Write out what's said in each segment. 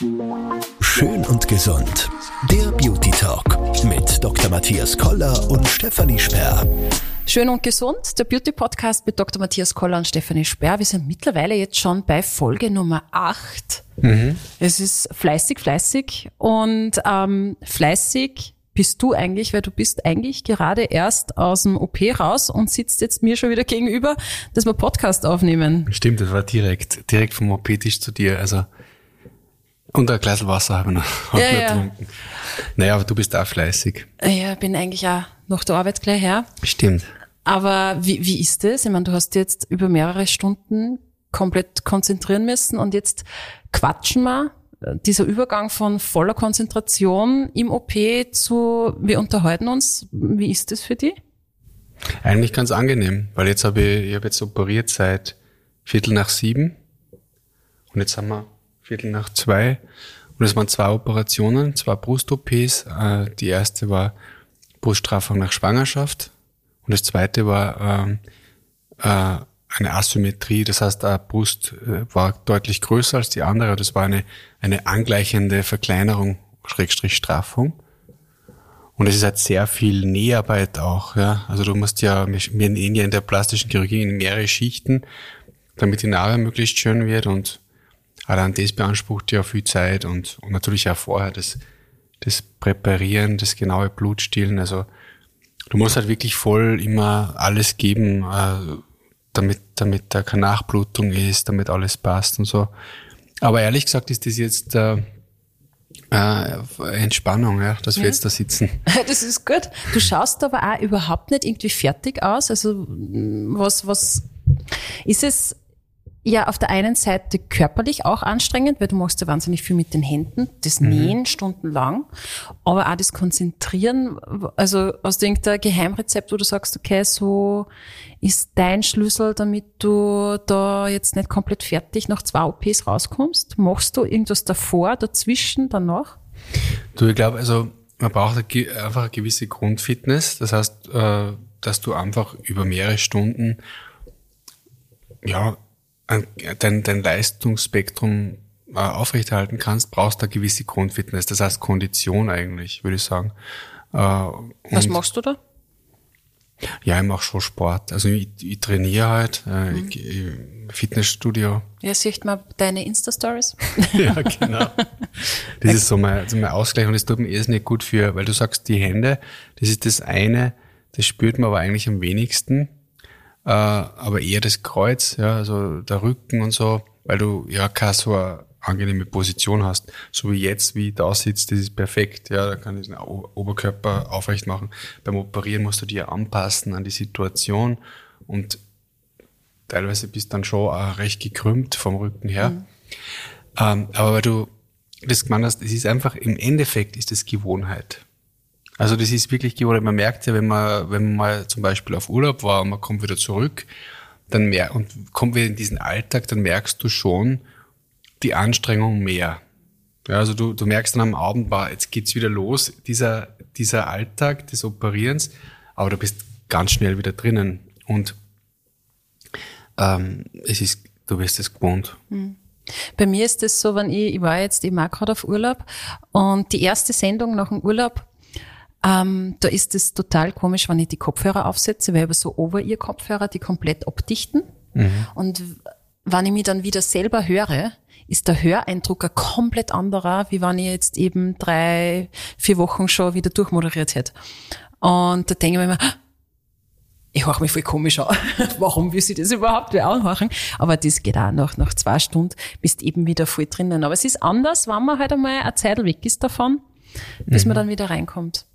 Schön und gesund. Der Beauty Talk mit Dr. Matthias Koller und Stefanie Sperr. Schön und gesund, der Beauty Podcast mit Dr. Matthias Koller und Stefanie Sperr. Wir sind mittlerweile jetzt schon bei Folge Nummer 8. Mhm. Es ist fleißig, fleißig und ähm, fleißig bist du eigentlich, weil du bist eigentlich gerade erst aus dem OP raus und sitzt jetzt mir schon wieder gegenüber, dass wir Podcast aufnehmen. Stimmt, das war direkt, direkt vom OP-Tisch zu dir. Also und ein Glas Wasser habe ich noch, ja, noch getrunken. Naja, aber du bist auch fleißig. Ja, bin eigentlich auch nach der Arbeit gleich her. Stimmt. Aber wie, wie ist das? Ich meine, du hast jetzt über mehrere Stunden komplett konzentrieren müssen und jetzt quatschen wir. Dieser Übergang von voller Konzentration im OP zu, wir unterhalten uns. Wie ist das für dich? Eigentlich ganz angenehm, weil jetzt habe ich, ich habe jetzt operiert seit Viertel nach sieben und jetzt haben wir Viertel nach zwei. Und es waren zwei Operationen, zwei Brust-OPs. Äh, die erste war Bruststraffung nach Schwangerschaft und das zweite war ähm, äh, eine Asymmetrie. Das heißt, die Brust äh, war deutlich größer als die andere. Das war eine, eine angleichende Verkleinerung, Schrägstrich Straffung. Und es ist halt sehr viel Näharbeit auch. Ja? Also du musst ja, wir nähen ja in der plastischen Chirurgie in mehrere Schichten, damit die Narbe möglichst schön wird und Allein das beansprucht ja viel Zeit und, und natürlich auch vorher das, das Präparieren, das genaue Blutstillen. Also du musst halt wirklich voll immer alles geben, äh, damit, damit da keine Nachblutung ist, damit alles passt und so. Aber ehrlich gesagt ist das jetzt äh, äh, Entspannung, ja, dass wir ja. jetzt da sitzen. Das ist gut. Du schaust aber auch überhaupt nicht irgendwie fertig aus. Also was, was ist es ja auf der einen Seite körperlich auch anstrengend, weil du machst ja wahnsinnig viel mit den Händen, das mhm. Nähen stundenlang, aber auch das Konzentrieren, also aus irgendein Geheimrezept, wo du sagst, okay, so ist dein Schlüssel, damit du da jetzt nicht komplett fertig nach zwei OPs rauskommst? Machst du irgendwas davor, dazwischen, danach? Du, ich glaube, also man braucht einfach eine gewisse Grundfitness, das heißt, äh, dass du einfach über mehrere Stunden ja, dein, dein Leistungsspektrum äh, aufrechterhalten kannst, brauchst du eine gewisse Grundfitness. Das heißt Kondition eigentlich, würde ich sagen. Äh, Was machst du da? Ja, ich mache schon Sport. Also ich, ich trainiere halt, äh, mhm. ich, ich, Fitnessstudio. Ja, sieht man deine Insta-Stories. ja, genau. Das ist so mein, so mein Ausgleich und es tut mir erst nicht gut für, weil du sagst, die Hände, das ist das eine, das spürt man aber eigentlich am wenigsten äh, aber eher das Kreuz, ja, also der Rücken und so, weil du ja keine so eine angenehme Position hast. So wie jetzt, wie da sitzt, das ist perfekt. Ja, da kann ich den Oberkörper aufrecht machen. Beim Operieren musst du dir anpassen an die Situation und teilweise bist dann schon auch recht gekrümmt vom Rücken her. Mhm. Ähm, aber weil du das gemeint hast, es ist einfach, im Endeffekt ist es Gewohnheit. Also das ist wirklich geworden, man merkt ja, wenn man, wenn man mal zum Beispiel auf Urlaub war und man kommt wieder zurück, dann mer und kommt wieder in diesen Alltag, dann merkst du schon die Anstrengung mehr. Ja, also du, du merkst dann am Abend, war, jetzt geht's wieder los, dieser, dieser Alltag des Operierens, aber du bist ganz schnell wieder drinnen und ähm, es ist, du wirst es gewohnt. Hm. Bei mir ist es so, wenn ich, ich war jetzt eben auch gerade auf Urlaub und die erste Sendung nach dem Urlaub ähm, da ist es total komisch, wenn ich die Kopfhörer aufsetze, weil ich habe so Over-Ear-Kopfhörer, die komplett abdichten. Mhm. Und wenn ich mich dann wieder selber höre, ist der Höreindruck ein komplett anderer, wie wenn ich jetzt eben drei, vier Wochen schon wieder durchmoderiert hätte. Und da denke ich mir immer, ich höre mich voll komisch an. Warum will sie das überhaupt wieder anhören? Aber das geht auch nach, nach zwei Stunden, bist eben wieder voll drinnen. Aber es ist anders, wenn man halt einmal eine Zeit weg ist davon, bis mhm. man dann wieder reinkommt.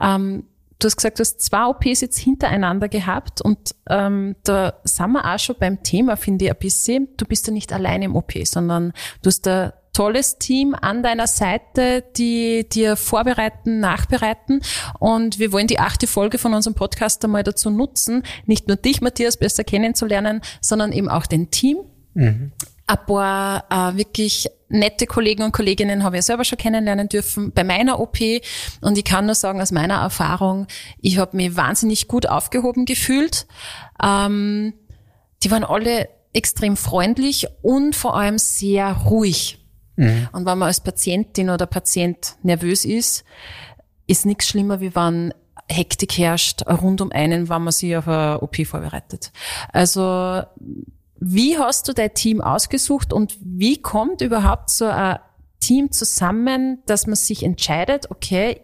Ähm, du hast gesagt, du hast zwei OPs jetzt hintereinander gehabt und ähm, da sind wir auch schon beim Thema, finde ich, ein bisschen. Du bist ja nicht allein im OP, sondern du hast ein tolles Team an deiner Seite, die dir vorbereiten, nachbereiten. Und wir wollen die achte Folge von unserem Podcast einmal dazu nutzen, nicht nur dich, Matthias, besser kennenzulernen, sondern eben auch dein Team. Mhm ein paar äh, wirklich nette Kollegen und Kolleginnen habe ich selber schon kennenlernen dürfen bei meiner OP. Und ich kann nur sagen, aus meiner Erfahrung, ich habe mich wahnsinnig gut aufgehoben gefühlt. Ähm, die waren alle extrem freundlich und vor allem sehr ruhig. Mhm. Und wenn man als Patientin oder Patient nervös ist, ist nichts schlimmer, wie wenn Hektik herrscht rund um einen, wenn man sich auf eine OP vorbereitet. Also wie hast du dein Team ausgesucht und wie kommt überhaupt so ein Team zusammen, dass man sich entscheidet, okay,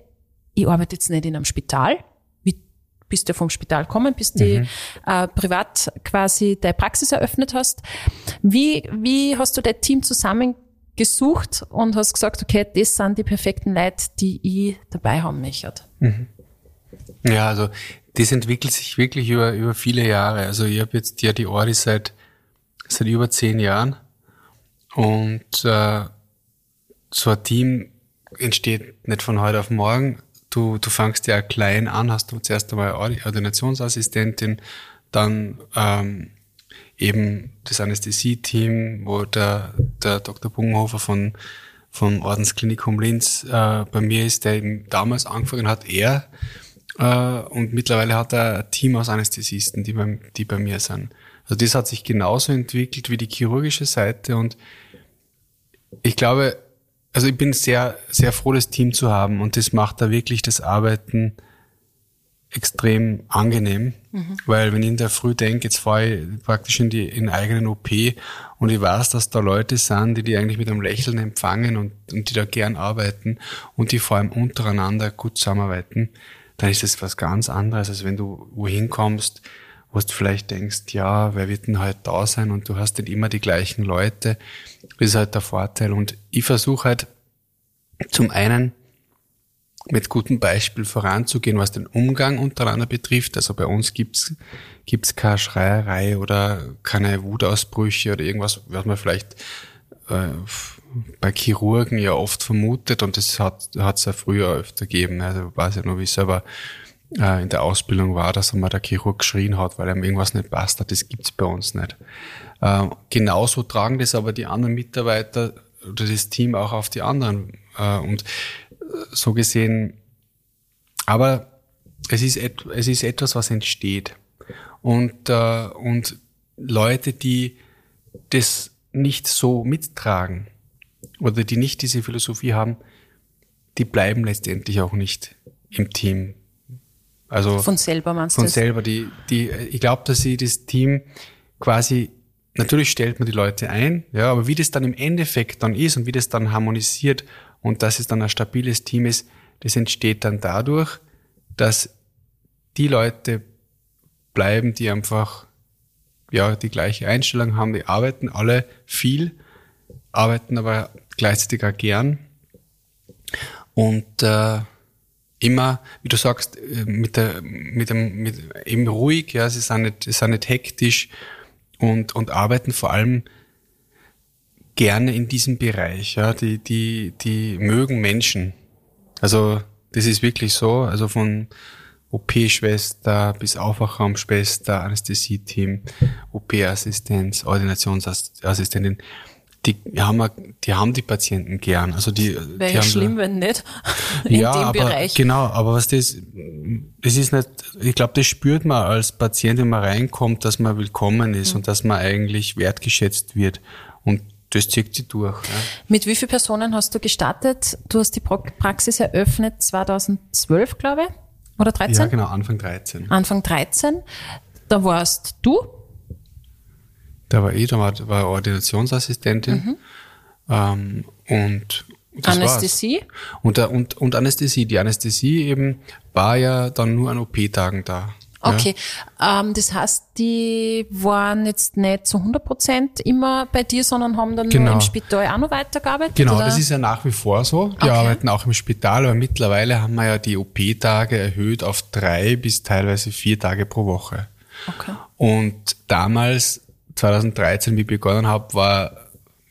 ich arbeite jetzt nicht in einem Spital, wie bist du vom Spital gekommen, bis du mhm. äh, privat quasi deine Praxis eröffnet hast. Wie, wie hast du dein Team zusammengesucht und hast gesagt, okay, das sind die perfekten Leute, die ich dabei haben möchte? Mhm. Ja, also das entwickelt sich wirklich über, über viele Jahre. Also ich habe jetzt ja die Ordi seit seit über zehn Jahren. Und äh, so ein Team entsteht nicht von heute auf morgen. Du, du fangst ja klein an, hast du zuerst einmal Ordinationsassistentin, dann ähm, eben das Anästhesie-Team, wo der, der Dr. Bungenhofer von, vom Ordensklinikum Linz äh, bei mir ist, der eben damals angefangen hat, er. Äh, und mittlerweile hat er ein Team aus Anästhesisten, die bei, die bei mir sind. Also das hat sich genauso entwickelt wie die chirurgische Seite und ich glaube, also ich bin sehr, sehr froh, das Team zu haben und das macht da wirklich das Arbeiten extrem angenehm, mhm. weil wenn ich in der Früh denke, jetzt fahre ich praktisch in die in eigenen OP und ich weiß, dass da Leute sind, die die eigentlich mit einem Lächeln empfangen und, und die da gern arbeiten und die vor allem untereinander gut zusammenarbeiten, dann ist das was ganz anderes, als wenn du wohin kommst, wo du vielleicht denkst, ja, wer wird denn halt da sein und du hast nicht immer die gleichen Leute. Ist halt der Vorteil. Und ich versuche halt zum einen mit gutem Beispiel voranzugehen, was den Umgang untereinander betrifft. Also bei uns gibt's gibt's keine Schreierei oder keine Wutausbrüche oder irgendwas, was man vielleicht äh, bei Chirurgen ja oft vermutet und das hat es ja früher öfter gegeben. Also ich weiß ja nur, wie es selber äh, in der Ausbildung war, dass einmal der Chirurg geschrien hat, weil ihm irgendwas nicht passt hat. Das gibt's bei uns nicht. Äh, genauso tragen das aber die anderen Mitarbeiter oder das Team auch auf die anderen. Äh, und so gesehen, aber es ist, et, es ist etwas, was entsteht. Und, äh, und Leute, die das nicht so mittragen oder die nicht diese Philosophie haben, die bleiben letztendlich auch nicht im Team. Also von selber meinst du? Von selber. Die, die, ich glaube, dass sie das Team quasi, natürlich stellt man die Leute ein, ja, aber wie das dann im Endeffekt dann ist und wie das dann harmonisiert und dass es dann ein stabiles Team ist, das entsteht dann dadurch, dass die Leute bleiben, die einfach ja die gleiche Einstellung haben, die arbeiten alle viel, arbeiten aber gleichzeitig auch gern und äh, immer, wie du sagst, äh, mit der, mit dem, mit, eben ruhig, ja, sie sind nicht, sie sind nicht hektisch und, und arbeiten vor allem gerne in diesem Bereich, ja, die, die, die mögen Menschen. Also, das ist wirklich so, also von OP-Schwester bis Aufwachraumschwester, Anästhesie-Team, OP-Assistenz, Ordinationsassistentin die haben, die haben die Patienten gern. Also die, Wäre ja schlimm, wenn nicht. In ja, dem aber, Bereich. genau, aber was das, das ist nicht, ich glaube, das spürt man als Patient, wenn man reinkommt, dass man willkommen ist mhm. und dass man eigentlich wertgeschätzt wird. Und das zieht sie durch. Ja. Mit wie vielen Personen hast du gestartet? Du hast die Praxis eröffnet 2012, glaube ich, oder 13? Ja, genau, Anfang 13. Anfang 13. Da warst du da war ich, da war, war Ordinationsassistentin. Mhm. Ähm, und Anästhesie? Und, und, und Anästhesie. Die Anästhesie eben war ja dann nur an OP-Tagen da. Okay, ja. ähm, das heißt, die waren jetzt nicht zu 100 Prozent immer bei dir, sondern haben dann genau. nur im Spital auch noch weitergearbeitet? Genau, oder? das ist ja nach wie vor so. Die okay. arbeiten auch im Spital, aber mittlerweile haben wir ja die OP-Tage erhöht auf drei bis teilweise vier Tage pro Woche. Okay. Und damals 2013, wie ich begonnen habe, war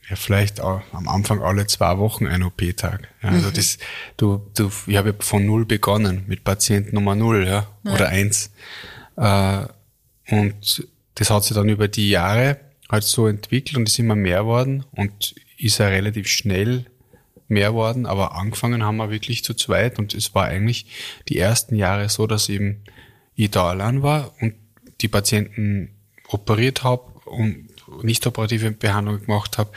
ja vielleicht auch am Anfang alle zwei Wochen ein OP-Tag. Ja, also mhm. das, du, du, ich habe von null begonnen mit Patient Nummer null, ja, ja. oder eins. Äh, und das hat sich dann über die Jahre halt so entwickelt und ist immer mehr worden und ist ja relativ schnell mehr worden, aber angefangen haben wir wirklich zu zweit und es war eigentlich die ersten Jahre so, dass eben ich da allein war und die Patienten operiert habe und nicht operative Behandlung gemacht habe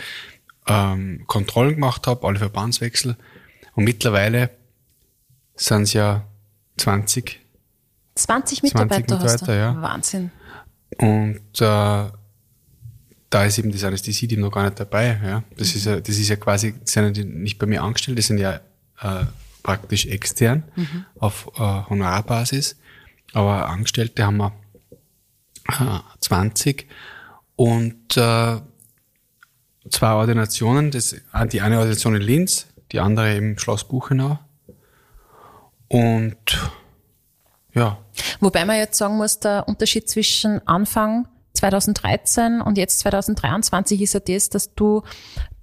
ähm, Kontrollen gemacht habe, alle Verbandswechsel. Und mittlerweile sind es ja 20. 20 Mitarbeiter, 20 hast du? Mitarbeiter, ja. Wahnsinn. Und äh, da ist eben das Anästhesie-Team noch gar nicht dabei. Ja. Das, ist ja, das ist ja quasi, die sind ja nicht bei mir angestellt, die sind ja äh, praktisch extern auf äh, Honorarbasis. Aber Angestellte haben wir äh, 20 und äh, zwei Ordinationen. Das, die eine Ordination in Linz, die andere im Schloss Buchenau. Und ja, Wobei man jetzt sagen muss, der Unterschied zwischen Anfang 2013 und jetzt 2023 ist ja das, dass du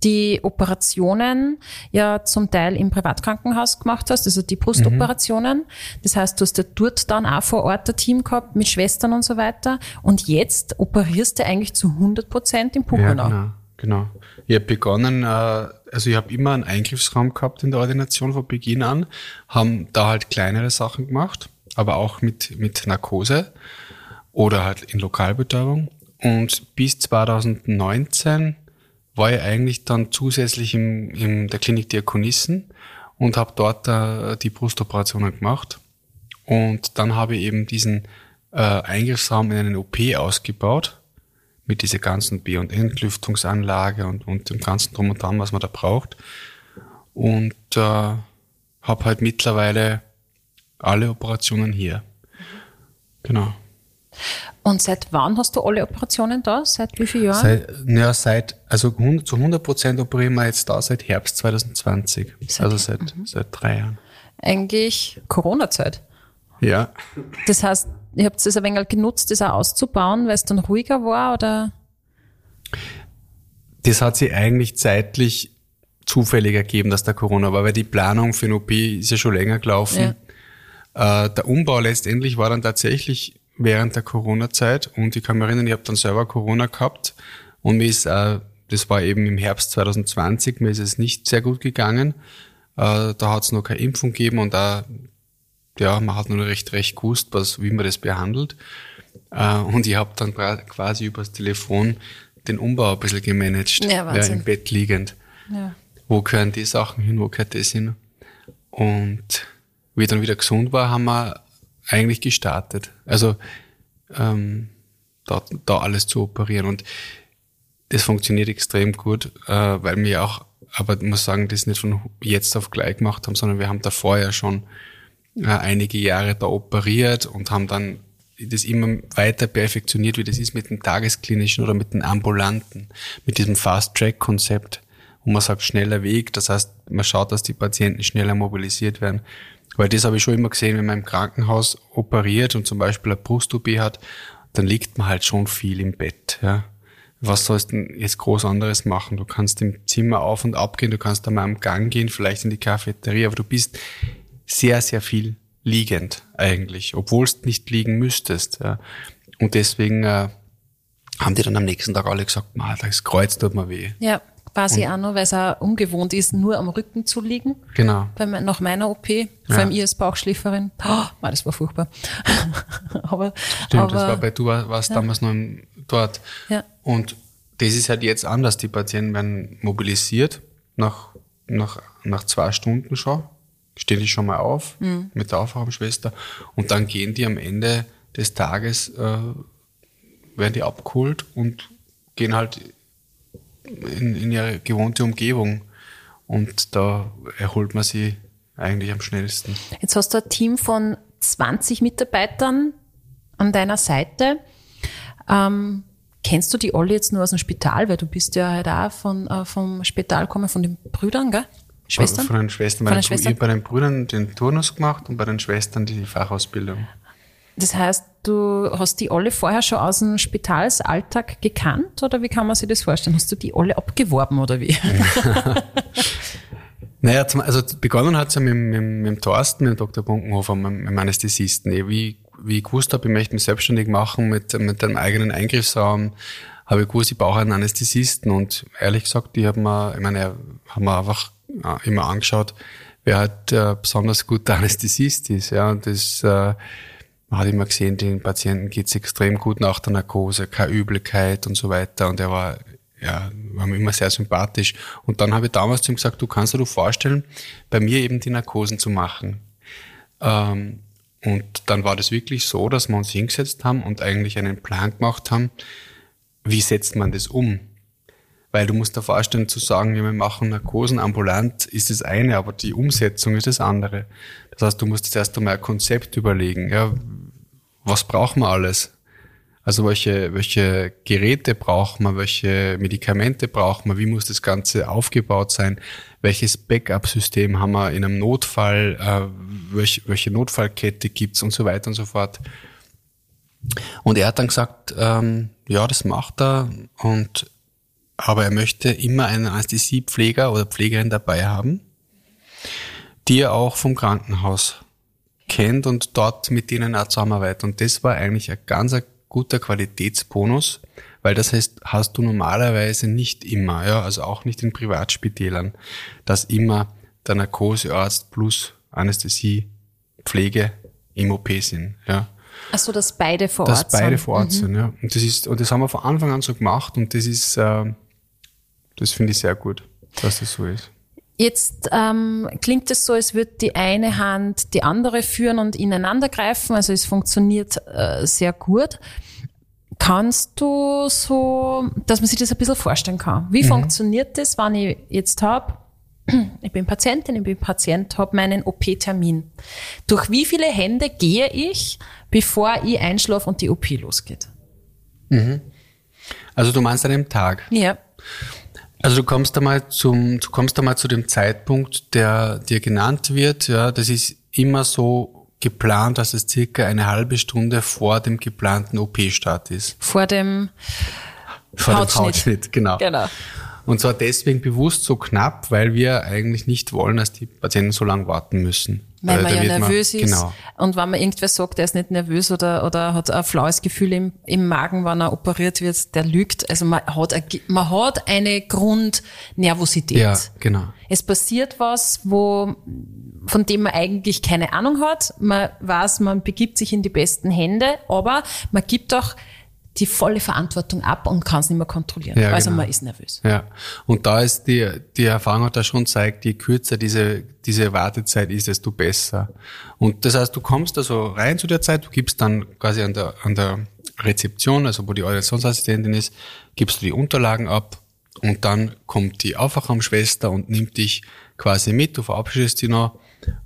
die Operationen ja zum Teil im Privatkrankenhaus gemacht hast, also die Brustoperationen. Das heißt, du hast ja dort dann auch vor Ort ein Team gehabt mit Schwestern und so weiter. Und jetzt operierst du eigentlich zu 100 Prozent im Ja, Puchenau. genau, genau. Ich habe begonnen, äh, also ich habe immer einen Eingriffsraum gehabt in der Ordination von Beginn an, haben da halt kleinere Sachen gemacht, aber auch mit, mit Narkose oder halt in Lokalbetäubung. Und bis 2019 war ich eigentlich dann zusätzlich im, in der Klinik Diakonissen und habe dort äh, die Brustoperationen gemacht. Und dann habe ich eben diesen äh, Eingriffsraum in einen OP ausgebaut mit dieser ganzen B- und Entlüftungsanlage und, und dem ganzen Drum und Dran, was man da braucht. Und äh, habe halt mittlerweile alle Operationen hier. Genau. Und seit wann hast du alle Operationen da? Seit wie vielen Jahren? Seit, ja, seit, also 100, zu 100 Prozent operieren wir jetzt da seit Herbst 2020. Seit- also seit, seit drei Jahren. Eigentlich Corona-Zeit. Ja. Das heißt, ihr habt es ein wenig genutzt, das auch auszubauen, weil es dann ruhiger war oder? Das hat sich eigentlich zeitlich zufällig ergeben, dass der Corona war, weil die Planung für den OP ist ja schon länger gelaufen. Äh, der Umbau letztendlich war dann tatsächlich während der Corona-Zeit und ich kann mich erinnern, ich habe dann selber Corona gehabt und mir ist, äh, das war eben im Herbst 2020, mir ist es nicht sehr gut gegangen. Äh, da hat es noch keine Impfung gegeben und da, ja, man hat noch nicht recht, recht gewusst, was, wie man das behandelt. Äh, und ich habe dann quasi übers Telefon den Umbau ein bisschen gemanagt, Ja, Wahnsinn. im Bett liegend. Ja. Wo gehören die Sachen hin, wo gehört das hin? Und wie ich dann wieder gesund war, haben wir eigentlich gestartet. Also ähm, da, da alles zu operieren. Und das funktioniert extrem gut, äh, weil wir auch, aber ich muss sagen, das nicht von jetzt auf gleich gemacht haben, sondern wir haben davor ja schon äh, einige Jahre da operiert und haben dann das immer weiter perfektioniert, wie das ist mit dem Tagesklinischen oder mit den Ambulanten, mit diesem Fast-Track-Konzept, wo man sagt, schneller Weg, das heißt, man schaut, dass die Patienten schneller mobilisiert werden. Weil das habe ich schon immer gesehen, wenn man im Krankenhaus operiert und zum Beispiel eine Brust-OP hat, dann liegt man halt schon viel im Bett. Ja. Was sollst du jetzt groß anderes machen? Du kannst im Zimmer auf und ab gehen, du kannst da mal am Gang gehen, vielleicht in die Cafeteria, aber du bist sehr, sehr viel liegend eigentlich, obwohl du nicht liegen müsstest. Ja. Und deswegen äh, haben die dann am nächsten Tag alle gesagt, "Ma, das Kreuz tut mir weh. Ja, quasi auch noch, weil es auch ungewohnt ist, nur am Rücken zu liegen. Genau. Bei, nach meiner OP, vor allem ich als Bauchschläferin. Oh, das war furchtbar. aber, Stimmt, aber das war bei du war- warst damals noch im, dort. Ja. Und das ist halt jetzt anders. Die Patienten werden mobilisiert nach, nach, nach zwei Stunden schon. Stehen die schon mal auf mit der Aufwachschwester und dann gehen die am Ende des Tages, äh, werden die abgeholt und gehen halt in, in ihre gewohnte Umgebung. Und da erholt man sie eigentlich am schnellsten. Jetzt hast du ein Team von 20 Mitarbeitern an deiner Seite. Ähm, kennst du die alle jetzt nur aus dem Spital? Weil du bist ja halt auch von, äh, vom Spital gekommen, von den Brüdern, gell? Schwestern? Von den Schwestern. Von den, Schwestern? Ich bei den Brüdern den Turnus gemacht und bei den Schwestern die Fachausbildung. Das heißt, du hast die alle vorher schon aus dem Spitalsalltag gekannt oder wie kann man sich das vorstellen? Hast du die alle abgeworben oder wie? Naja, zum, also begonnen hat es ja mit, mit, mit dem Thorsten, mit dem Dr. Bunkenhofer, mit, mit dem Anästhesisten. Wie, wie ich gewusst habe, ich möchte mich selbstständig machen mit, mit einem eigenen Eingriffsraum, habe ich gewusst, ich brauche einen Anästhesisten. Und ehrlich gesagt, die haben mir, ich meine, haben wir einfach äh, immer angeschaut, wer halt äh, besonders guter Anästhesist ist. Ja, und das äh, man hat immer gesehen, den Patienten geht's extrem gut nach der Narkose, keine Übelkeit und so weiter. Und er war ja, war mir immer sehr sympathisch. Und dann habe ich damals zu ihm gesagt, du kannst dir vorstellen, bei mir eben die Narkosen zu machen. Ähm, und dann war das wirklich so, dass wir uns hingesetzt haben und eigentlich einen Plan gemacht haben, wie setzt man das um? Weil du musst dir vorstellen, zu sagen, wir machen Narkosen ambulant, ist das eine, aber die Umsetzung ist das andere. Das heißt, du musst jetzt erst einmal ein Konzept überlegen. Ja, was brauchen wir alles? Also welche, welche Geräte braucht man, welche Medikamente braucht man, wie muss das Ganze aufgebaut sein, welches Backup-System haben wir in einem Notfall, äh, welche, welche Notfallkette gibt's und so weiter und so fort. Und er hat dann gesagt, ähm, ja, das macht er, und aber er möchte immer einen Anästhesiepfleger oder Pflegerin dabei haben, die er auch vom Krankenhaus kennt und dort mit denen auch zusammenarbeitet. Und das war eigentlich ein ganz guter Qualitätsbonus, weil das heißt, hast du normalerweise nicht immer, ja, also auch nicht in Privatspitälern, dass immer der Narkosearzt plus Anästhesie, Pflege im OP sind, ja. Also dass beide vor dass Ort sind. Dass beide vor Ort mhm. sind, ja. Und das ist, und das haben wir von Anfang an so gemacht und das ist, äh, das finde ich sehr gut, dass das so ist. Jetzt ähm, klingt es so, als würde die eine Hand die andere führen und ineinander greifen. Also es funktioniert äh, sehr gut. Kannst du so, dass man sich das ein bisschen vorstellen kann? Wie mhm. funktioniert das, wenn ich jetzt habe, ich bin Patientin, ich bin Patient, habe meinen OP-Termin. Durch wie viele Hände gehe ich, bevor ich einschlafe und die OP losgeht? Mhm. Also du meinst an dem Tag? Ja. Also du kommst einmal zum, du kommst einmal zu dem Zeitpunkt, der dir genannt wird. Ja, das ist immer so geplant, dass es circa eine halbe Stunde vor dem geplanten OP-Start ist. Vor dem vor Hautschnitt. dem Hautschnitt, genau. genau. Und zwar deswegen bewusst so knapp, weil wir eigentlich nicht wollen, dass die Patienten so lange warten müssen. Weil man ja nervös man, ist. Genau. Und wenn man irgendwer sagt, der ist nicht nervös oder, oder hat ein flaues Gefühl im, im Magen, wenn er operiert wird, der lügt. Also man hat, eine, man hat eine Grundnervosität. Ja, genau. Es passiert was, wo, von dem man eigentlich keine Ahnung hat. Man weiß, man begibt sich in die besten Hände, aber man gibt auch die volle Verantwortung ab und kann es nicht mehr kontrollieren. Ja, also genau. man ist nervös. Ja. Und da ist die, die Erfahrung hat da schon zeigt, je kürzer diese, diese Wartezeit ist, desto besser. Und das heißt, du kommst also rein zu der Zeit, du gibst dann quasi an der, an der Rezeption, also wo die Organisationsassistentin ist, gibst du die Unterlagen ab und dann kommt die Aufwachraumschwester und nimmt dich quasi mit, du verabschiedest dich noch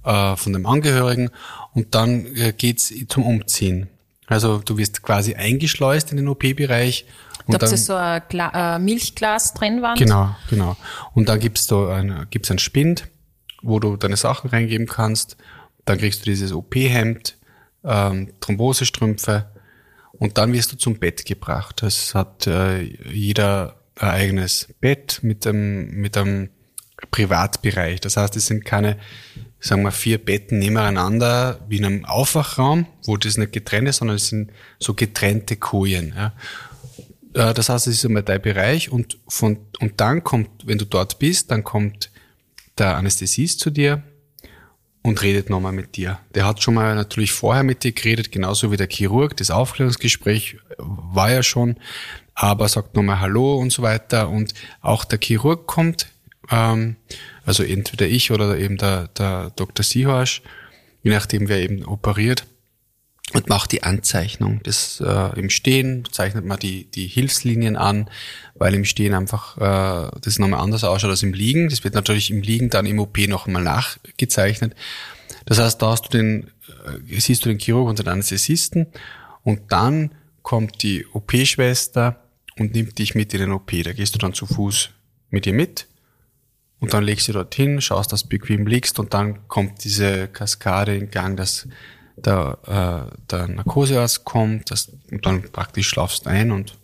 äh, von dem Angehörigen und dann äh, geht's zum Umziehen. Also du wirst quasi eingeschleust in den OP-Bereich. Da habt ihr so ein Gla äh, Milchglas Trennwand? Genau, genau. Und dann gibt's da ein, gibt's ein Spind, wo du deine Sachen reingeben kannst. Dann kriegst du dieses OP-Hemd, ähm, Thrombosestrümpfe und dann wirst du zum Bett gebracht. Es hat äh, jeder ein eigenes Bett mit einem, mit einem Privatbereich. Das heißt, es sind keine sagen wir, vier Betten nebeneinander wie in einem Aufwachraum, wo das nicht getrennt ist, sondern es sind so getrennte Kojen. Ja. Äh, das heißt, es ist einmal dein Bereich und, von, und dann kommt, wenn du dort bist, dann kommt der Anästhesist zu dir und redet nochmal mit dir. Der hat schon mal natürlich vorher mit dir geredet, genauso wie der Chirurg. Das Aufklärungsgespräch war ja schon, aber sagt nochmal Hallo und so weiter. Und auch der Chirurg kommt, ähm, also entweder ich oder eben der, der Dr. Sihorsch, je nachdem wer eben operiert und macht die Anzeichnung. Das äh, im Stehen zeichnet man die, die Hilfslinien an, weil im Stehen einfach äh, das nochmal anders ausschaut als im Liegen. Das wird natürlich im Liegen dann im OP noch einmal nachgezeichnet. Das heißt, da hast du den, äh, siehst du den Chirurg und den Anästhesisten und dann kommt die OP-Schwester und nimmt dich mit in den OP. Da gehst du dann zu Fuß mit ihr mit und dann legst du dorthin, schaust, dass du bequem liegst und dann kommt diese Kaskade in Gang, dass der, äh, der Narkosearzt kommt, dass, und dann praktisch schlafst ein und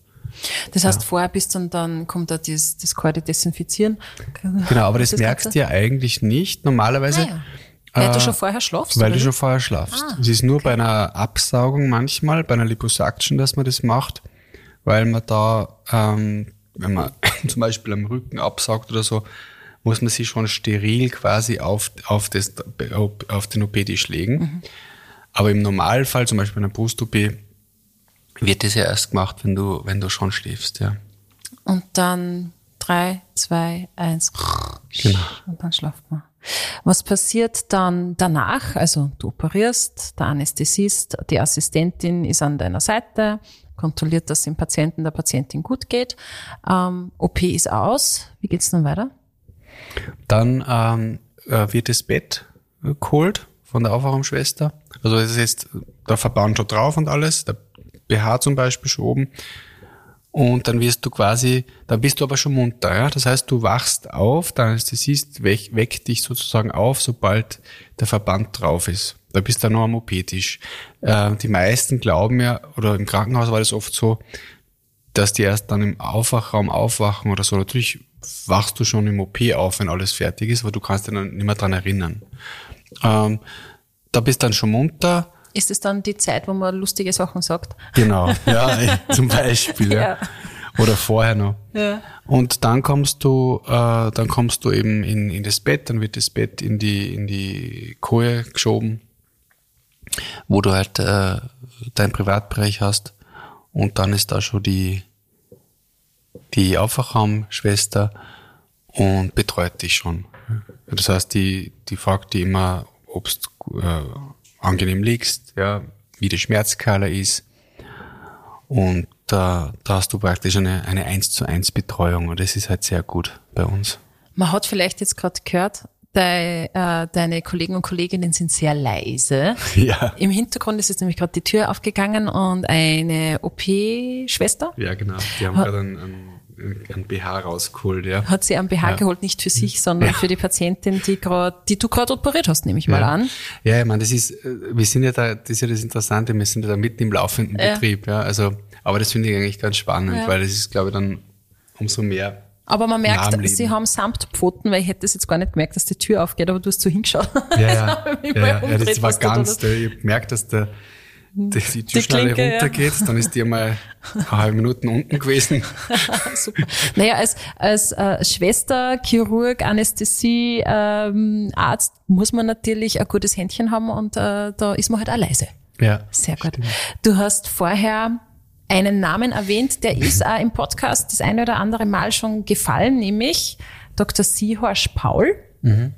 das heißt, ja. vorher bist du dann kommt da das, das kalte Desinfizieren. Genau, aber das, das merkst du ja eigentlich nicht. Normalerweise. Ah, ja. Weil du äh, schon vorher schlafst? Weil du schon vorher schlafst. Ah, es ist nur okay. bei einer Absaugung manchmal, bei einer Liposuction, dass man das macht, weil man da, ähm, wenn man zum Beispiel am Rücken absaugt oder so, muss man sich schon steril quasi auf, auf, das, auf den OP-Tisch legen. Mhm. Aber im Normalfall, zum Beispiel bei einer Brust-OP, wird das ja erst gemacht, wenn du, wenn du schon schläfst, ja. Und dann drei, zwei, eins. Genau. Und dann schlaft man. Was passiert dann danach? Also du operierst, der Anästhesist, die Assistentin ist an deiner Seite, kontrolliert, dass dem Patienten, der Patientin gut geht. Ähm, OP ist aus. Wie geht's dann weiter? Dann ähm, äh, wird das Bett äh, geholt von der Aufwachungsschwester. Also es ist jetzt der Verband schon drauf und alles, der BH zum Beispiel schon oben. Und dann wirst du quasi, dann bist du aber schon munter, ja. Das heißt, du wachst auf, der Anästhesist weck, weckt dich sozusagen auf, sobald der Verband drauf ist. Da bist du noch am OP-Tisch. Äh, die meisten glauben ja, oder im Krankenhaus war das oft so, dass die erst dann im Aufwachraum aufwachen oder so. Natürlich wachst du schon im OP auf, wenn alles fertig ist, aber du kannst dich dann nicht mehr dran erinnern. Ähm, da bist dann schon munter. Ist es dann die Zeit, wo man lustige Sachen sagt? Genau, ja, zum Beispiel, ja. Ja. Oder vorher noch. Ja. Und dann kommst du, äh, dann kommst du eben in, in das Bett, dann wird das Bett in die, in die Koje geschoben, wo du halt äh, deinen Privatbereich hast. Und dann ist da schon die, die Aufwachraumschwester und betreut dich schon. Das heißt, die, die fragt dich immer, ob du äh, angenehm liegst, ja, wie die Schmerzskala ist. Und da, da hast du praktisch eine, eine 1 zu 1 Betreuung und das ist halt sehr gut bei uns. Man hat vielleicht jetzt gerade gehört, dei, äh, deine Kollegen und Kolleginnen sind sehr leise. Ja. Im Hintergrund ist jetzt nämlich gerade die Tür aufgegangen und eine OP-Schwester Ja, genau. Die haben Ha- gerade einen, einen, einen BH rausgeholt, ja. hat sie einen BH Ja. geholt, nicht für sich, sondern für die Patientin, die gerade, die du gerade operiert hast, nehme ich mal ja. an. Ja, ich meine, das ist, äh, wir sind ja da, das ist ja das Interessante, wir sind ja da mitten im laufenden Ja. Betrieb, ja. Also, aber das finde ich eigentlich ganz spannend, Ja. weil das ist, glaube ich, dann umso mehr. Aber man merkt, sie haben Samtpfoten, weil ich hätte es jetzt gar nicht gemerkt, dass die Tür aufgeht, aber du hast so hingeschaut. Ja, ja. Ja, ja, ja das war ganz, ich gemerkt, dass der, dass die Türschnalle Klinke, ja. runtergeht, dann ist die mal eine halbe Minuten unten gewesen. Super. Naja, als, als äh, Schwester, Chirurg, Anästhesie, ähm, Arzt muss man natürlich ein gutes Händchen haben und äh, da ist man halt auch leise. Ja. Sehr gut. Du hast vorher einen Namen erwähnt, der ist auch im Podcast das eine oder andere Mal schon gefallen, nämlich Dr. Seehorsch Paul. Mhm.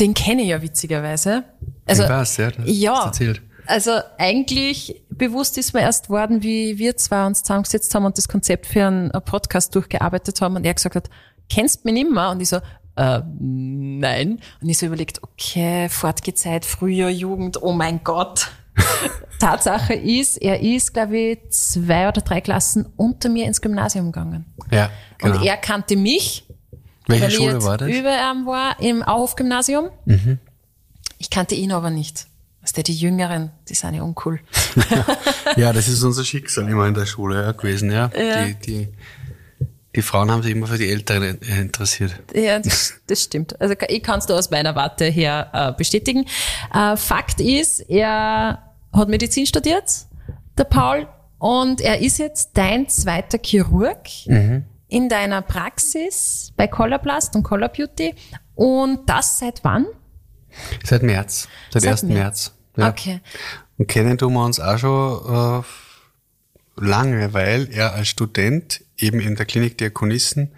Den kenne ich ja witzigerweise. Also, Ich weiß, ja, du hast ja, erzählt. Also eigentlich bewusst ist mir erst worden, wie wir zwei uns zusammengesetzt haben und das Konzept für einen Podcast durchgearbeitet haben und er gesagt hat, kennst mich nimmer? Und ich so, äh, nein. Und ich so überlegt, okay, Fortgezeit, Frühjahr, Jugend, oh mein Gott. Tatsache ist, er ist, glaube ich, zwei oder drei Klassen unter mir ins Gymnasium gegangen. Ja, genau. Und er kannte mich, Welche Schule war das? über ihm war, im Auhof-Gymnasium. Ich kannte ihn aber nicht. Was der die Jüngeren, die sind ja uncool. Ja, das ist unser Schicksal immer in der Schule ja, gewesen, ja. Ja. Die, die, die Frauen haben sich immer für die Älteren äh, interessiert. Ja, das, das stimmt. Also ich kann es da aus meiner Warte her äh, bestätigen. Äh, Fakt ist, er hat Medizin studiert, der Paul, und er ist jetzt dein zweiter Chirurg in deiner Praxis bei Colorblast und Color Beauty. Und das seit wann? Seit März. Seit, Seit 1. März. März. Ja. Okay. Und kennen tun wir uns auch schon äh, lange, weil er als Student eben in der Klinik Diakonissen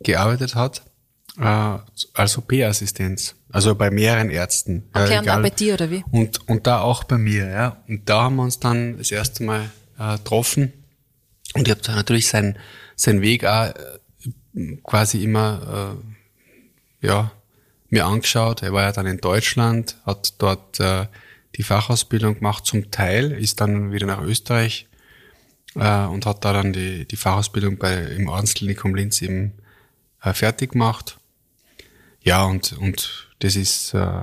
gearbeitet hat, äh, als OP-Assistenz. Also bei mehreren Ärzten. Ja, Okay, und egal. auch bei dir, oder wie? Und, und da auch bei mir, ja. Und da haben wir uns dann das erste Mal äh, getroffen. Und ich habe da natürlich seinen, seinen Weg auch äh, quasi immer äh, ja, mir angeschaut. Er war ja dann in Deutschland, hat dort äh, die Fachausbildung gemacht zum Teil, ist dann wieder nach Österreich äh, und hat da dann die, die Fachausbildung bei, im Ordensklinikum Linz eben äh, fertig gemacht. Ja, und, und das ist äh,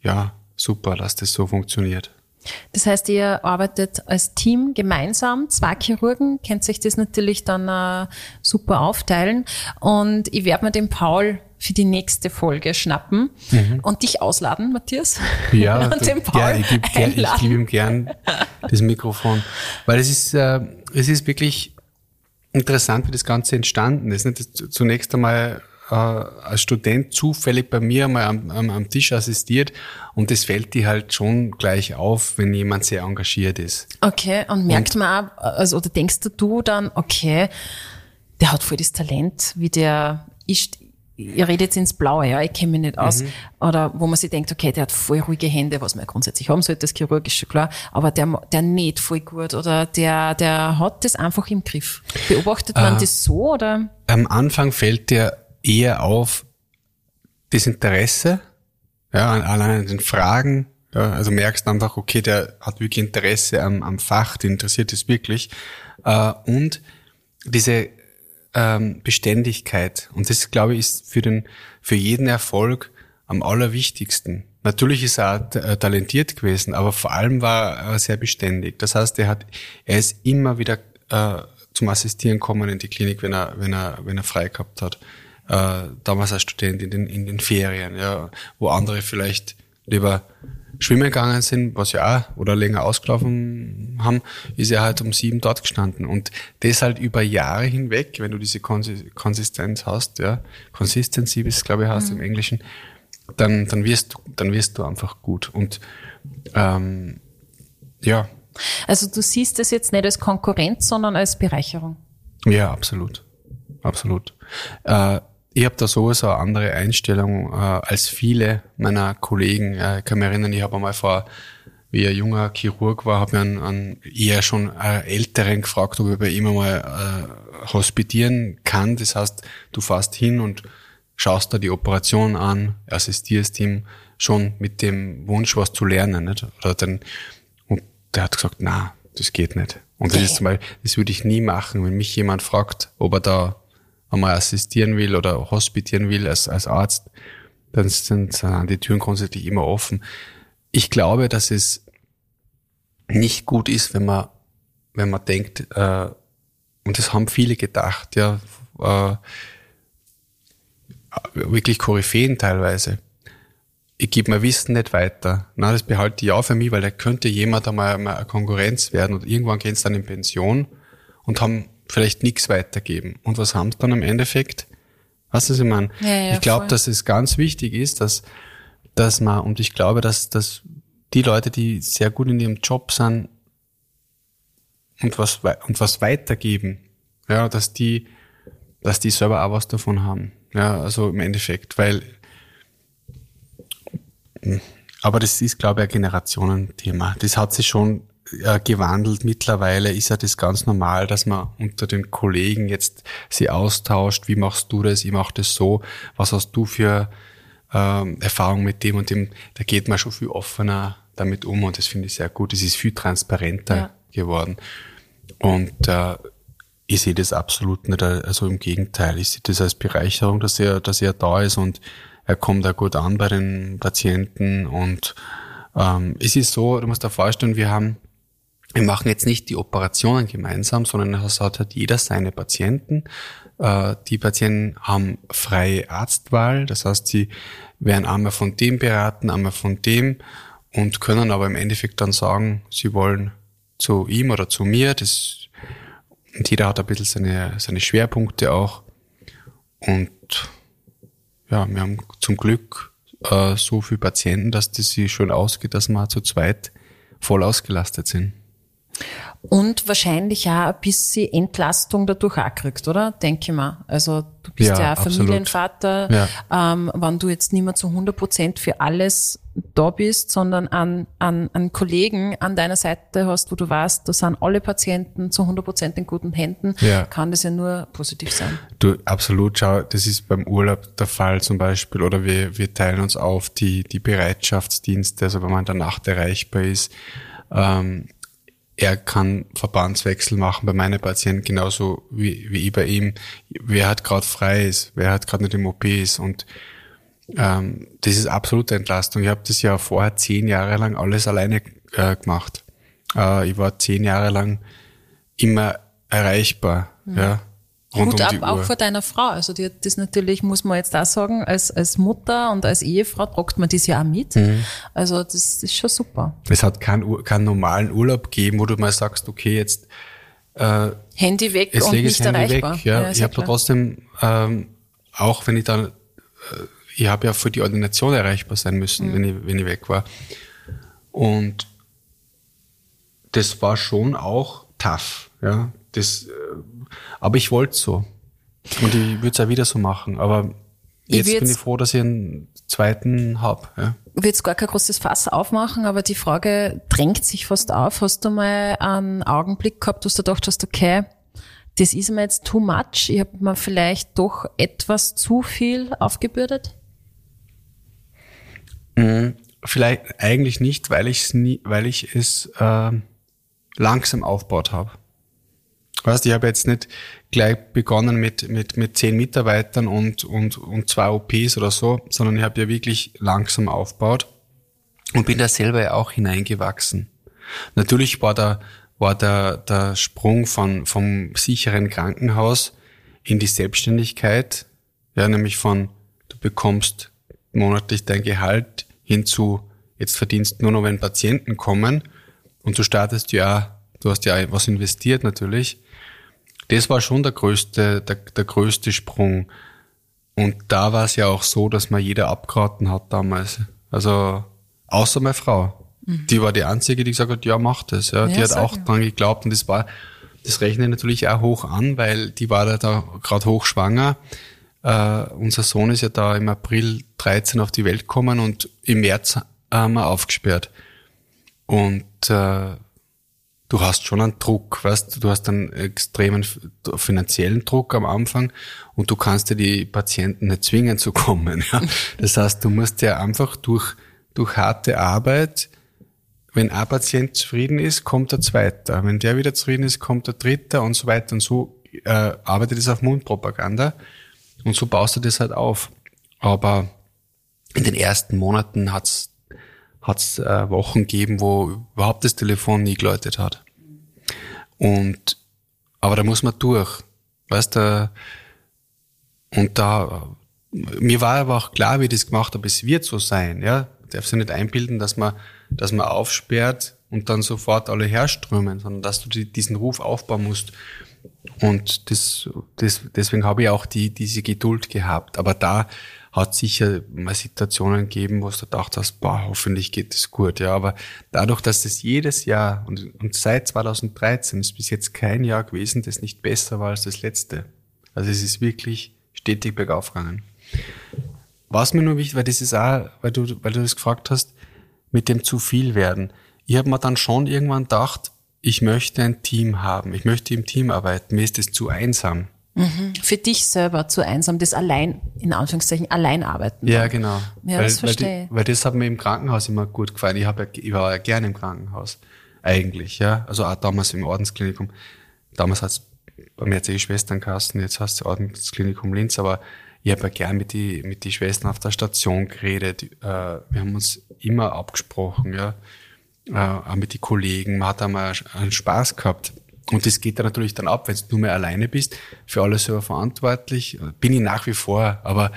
ja super, dass das so funktioniert. Das heißt, ihr arbeitet als Team gemeinsam, zwei Chirurgen, könnt sich das natürlich dann äh, super aufteilen. Und ich werde mir den Paul für die nächste Folge schnappen und dich ausladen, Matthias. Mhm. Ja, und den Paul ja ich gebe geb ihm gern das Mikrofon. Weil es ist, äh, es ist wirklich interessant, wie das Ganze entstanden ist. Nicht? Zunächst einmal äh, als Student zufällig bei mir mal am, am, am Tisch assistiert und das fällt dir halt schon gleich auf, wenn jemand sehr engagiert ist. Okay, und merkt und, man auch, also, oder denkst du dann, okay, der hat voll das Talent, wie der ist, ihr redet jetzt ins Blaue, ja, ich kenne mich nicht aus. Mhm. Oder wo man sich denkt, okay, der hat voll ruhige Hände, was man ja grundsätzlich haben sollte, das chirurgisch schon klar, aber der, der näht voll gut oder der, der hat das einfach im Griff. Beobachtet man äh, das so oder? Am Anfang fällt dir eher auf das Interesse, ja, allein an den Fragen, ja, also merkst einfach, okay, der hat wirklich Interesse am, am Fach, den interessiert es wirklich. Äh, und diese ähm, Beständigkeit. Und das, glaube ich, ist für, den, für jeden Erfolg am allerwichtigsten. Natürlich ist er äh, talentiert gewesen, aber vor allem war er sehr beständig. Das heißt, er hat, er ist immer wieder äh, zum Assistieren kommen in die Klinik, wenn er, wenn er, wenn er frei gehabt hat. Äh, damals als Student in den, in den Ferien, ja, wo andere vielleicht lieber schwimmen gegangen sind, was ja auch, oder länger ausgelaufen haben, ist er halt um sieben dort gestanden. Und das halt über Jahre hinweg, wenn du diese Konsistenz hast, ja, Consistency, wie es glaube ich heißt mhm. im Englischen, dann, dann wirst du, dann wirst du einfach gut. Und ähm, ja. Also du siehst das jetzt nicht als Konkurrenz, sondern als Bereicherung. Ja, absolut. Absolut. Äh, ich habe da sowieso eine andere Einstellung äh, als viele meiner Kollegen. Äh, ich kann mich erinnern, ich habe einmal vor, wie ein junger Chirurg war, habe ich einen, einen eher schon Älteren gefragt, ob ich bei ihm einmal äh, hospitieren kann. Das heißt, du fährst hin und schaust da die Operation an, assistierst ihm schon mit dem Wunsch, was zu lernen. Nicht? Oder dann, und der hat gesagt, na, das geht nicht. Und das ist zum Beispiel, das würde ich nie machen, wenn mich jemand fragt, ob er da einmal assistieren will oder hospitieren will als, als Arzt, dann sind die Türen grundsätzlich immer offen. Ich glaube, dass es nicht gut ist, wenn man, wenn man denkt, äh, und das haben viele gedacht, ja, äh, wirklich Koryphäen teilweise. Ich gebe mein Wissen nicht weiter. Na, das behalte ich auch für mich, weil da könnte jemand einmal, einmal eine Konkurrenz werden und irgendwann gehen sie dann in Pension und haben vielleicht nichts weitergeben. Und was haben sie dann im Endeffekt? Was ist ich meine? Ja, ja, ich glaube, dass es ganz wichtig ist, dass, dass man, und ich glaube, dass, dass die Leute, die sehr gut in ihrem Job sind und was, und was weitergeben, ja, dass die, dass die selber auch was davon haben. Ja, also im Endeffekt, weil, aber das ist, glaube ich, ein Generationenthema. Das hat sich schon äh, gewandelt. Mittlerweile ist ja das ganz normal, dass man unter den Kollegen jetzt sie austauscht. Wie machst du das? Ich mache das so. Was hast du für ähm, Erfahrung mit dem und dem? Da geht man schon viel offener damit um und das finde ich sehr gut. Es ist viel transparenter ja. geworden. Und äh, ich sehe das absolut nicht, also im Gegenteil. Ich sehe das als Bereicherung, dass er, dass er da ist und er kommt da gut an bei den Patienten und ähm, es ist so, du musst dir vorstellen, wir haben wir machen jetzt nicht die Operationen gemeinsam, sondern es hat halt jeder seine Patienten. Äh, die Patienten haben freie Arztwahl, das heißt, sie werden einmal von dem beraten, einmal von dem und können aber im Endeffekt dann sagen, sie wollen zu ihm oder zu mir. Das, und jeder hat ein bisschen seine, seine Schwerpunkte auch. Und ja, wir haben zum Glück äh, so viele Patienten, dass das sich schön ausgeht, dass wir zu zweit voll ausgelastet sind. Und wahrscheinlich auch ein bisschen Entlastung dadurch auch kriegst, oder? Denke ich mal. Also du bist ja, ja auch Familienvater. Ja. Ähm, wenn du jetzt nicht mehr zu 100 Prozent für alles da bist, sondern an, an, an Kollegen an deiner Seite hast, wo du weißt, da sind alle Patienten zu 100 Prozent in guten Händen, ja. kann das ja nur positiv sein. Du, absolut. Schau, das ist beim Urlaub der Fall zum Beispiel. Oder wir, wir teilen uns auf die, die Bereitschaftsdienste, also wenn man in der Nacht erreichbar ist. Ähm, er kann Verbandswechsel machen bei meinen Patienten genauso wie, wie ich bei ihm. Wer hat gerade frei ist, wer hat gerade nicht im OP ist und ähm, das ist absolute Entlastung. Ich habe das ja vorher zehn Jahre lang alles alleine äh, gemacht. Äh, ich war zehn Jahre lang immer erreichbar. Mhm. Ja. Rund Hut um ab auch vor deiner Frau. Also die, das natürlich, muss man jetzt auch sagen, als, als Mutter und als Ehefrau tragt man das ja auch mit. Mhm. Also das, ist schon super. Es hat keinen keinen normalen Urlaub gegeben, wo du mal sagst, okay, jetzt äh, Handy weg und nicht Handy erreichbar. Weg, ja. ja ich habe trotzdem ähm, auch wenn ich dann, äh, ich habe ja für die Ordination erreichbar sein müssen, mhm. wenn, ich, wenn ich weg war. Und das war schon auch tough, ja. Das, äh, aber ich wollte so. Und ich würde es auch wieder so machen. Aber jetzt ich bin ich froh, dass ich einen zweiten habe. Ja. Ich will jetzt gar kein großes Fass aufmachen, aber die Frage drängt sich fast auf. Hast du mal einen Augenblick gehabt, wo du gedacht hast, okay, das ist mir jetzt too much, ich habe mir vielleicht doch etwas zu viel aufgebürdet? Mhm, vielleicht eigentlich nicht, weil, ich's nie, weil ich es äh, langsam aufgebaut habe. Weißt, ich habe jetzt nicht gleich begonnen mit, mit, mit zehn Mitarbeitern und, und, und zwei OPs oder so, sondern ich habe ja wirklich langsam aufgebaut und bin da selber ja auch hineingewachsen. Natürlich war da, war der, der Sprung von, vom sicheren Krankenhaus in die Selbstständigkeit, ja, nämlich von, du bekommst monatlich dein Gehalt hinzu, jetzt verdienst nur noch, wenn Patienten kommen und du startest ja, du hast ja was investiert natürlich, das war schon der größte, der, der größte Sprung. Und da war es ja auch so, dass man jeder abgeraten hat damals. Also außer meine Frau. Mhm. Die war die einzige, die gesagt hat, ja, mach das. Ja, ja die hat auch ja. dran geglaubt und das war, das rechne ich natürlich auch hoch an, weil die war da, da gerade hochschwanger. Uh, unser Sohn ist ja da im April 13 auf die Welt gekommen und im März haben wir aufgesperrt. Und uh, du hast schon einen Druck, weißt du, hast einen extremen finanziellen Druck am Anfang und du kannst dir die Patienten nicht zwingen zu kommen. Ja? Das heißt, du musst ja einfach durch, durch harte Arbeit, wenn ein Patient zufrieden ist, kommt der zweite. Wenn der wieder zufrieden ist, kommt der dritte und so weiter und so äh, arbeitet es auf Mundpropaganda und so baust du das halt auf. Aber in den ersten Monaten hat's hat es äh, Wochen gegeben, wo überhaupt das Telefon nie geläutet hat. Und aber da muss man durch, weißt du? Und da mir war aber auch klar, wie ich das gemacht habe, es wird so sein, ja. Darf sich nicht einbilden, dass man, dass man aufsperrt und dann sofort alle herströmen, sondern dass du die, diesen Ruf aufbauen musst. Und das, das, deswegen habe ich auch die, diese Geduld gehabt. Aber da hat sicher mal Situationen gegeben, wo du gedacht hast, boah, hoffentlich geht es gut. Ja, aber dadurch, dass das jedes Jahr und, und seit 2013 ist bis jetzt kein Jahr gewesen, das nicht besser war als das letzte. Also es ist wirklich stetig bergauf gegangen. Was mir nur wichtig, weil das ist auch, weil du, weil du das gefragt hast, mit dem zu viel werden. Ich habe mir dann schon irgendwann gedacht, ich möchte ein Team haben, ich möchte im Team arbeiten, mir ist das zu einsam. Mhm. Für dich selber zu einsam, das allein, in Anführungszeichen, allein arbeiten. Ja, genau. Ja, weil, das verstehe weil, die, weil das hat mir im Krankenhaus immer gut gefallen. Ich, hab ja, ich war ja gerne im Krankenhaus. Eigentlich, ja. Also auch damals im Ordensklinikum. Damals hat es bei mir die Schwesternkasten, jetzt heißt es Ordensklinikum Linz, aber ich habe ja gern mit die, mit die Schwestern auf der Station geredet. Äh, wir haben uns immer abgesprochen, ja. Äh, auch mit den Kollegen. Man hat einmal einen Spaß gehabt. Und das geht dann natürlich dann ab, wenn du nur mehr alleine bist, für alles selber verantwortlich. Bin ich nach wie vor, aber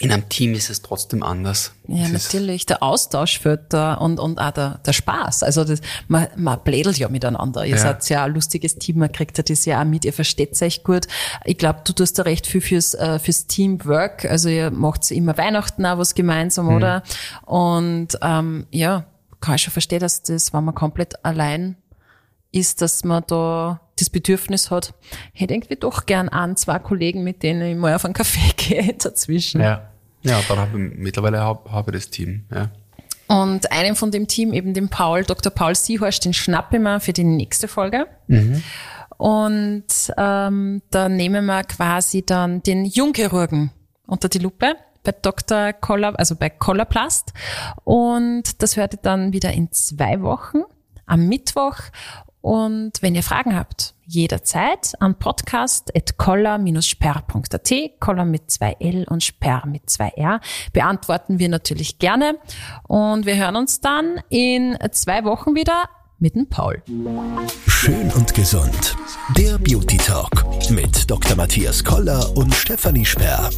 in einem Team ist es trotzdem anders. Ja, das natürlich. Der Austausch führt da und, und auch der, der Spaß. Also das, man, man plädelt ja miteinander. Ihr ja. seid ja ein lustiges Team, man kriegt ja das ja auch mit, ihr versteht euch gut. Ich glaube, du tust da recht viel fürs, äh, fürs Teamwork. Also ihr macht immer Weihnachten auch was gemeinsam, mhm. oder? Und ähm, ja, kann ich schon verstehen, dass das, wenn man komplett allein ist, dass man da das Bedürfnis hat, hätte irgendwie doch gern an zwei Kollegen, mit denen ich mal auf einen Kaffee gehe dazwischen. Ja, ja dann habe ich, mittlerweile habe hab ich das Team. Ja. Und einem von dem Team, eben dem Paul, Dr. Paul Siehorst, den schnappe ich mir für die nächste Folge. Mhm. Und ähm, da nehmen wir quasi dann den Jungchirurgen unter die Lupe bei Dr. Koller, also bei Kollerplast. Und das hört ihr dann wieder in zwei Wochen am Mittwoch. Und wenn ihr Fragen habt, jederzeit an podcast.koller-sperr.at, Koller mit zwei L und Sperr mit zwei R, beantworten wir natürlich gerne. Und wir hören uns dann in zwei Wochen wieder mit dem Paul. Schön und gesund. Der Beauty Talk mit Dr. Matthias Koller und Stefanie Sperr.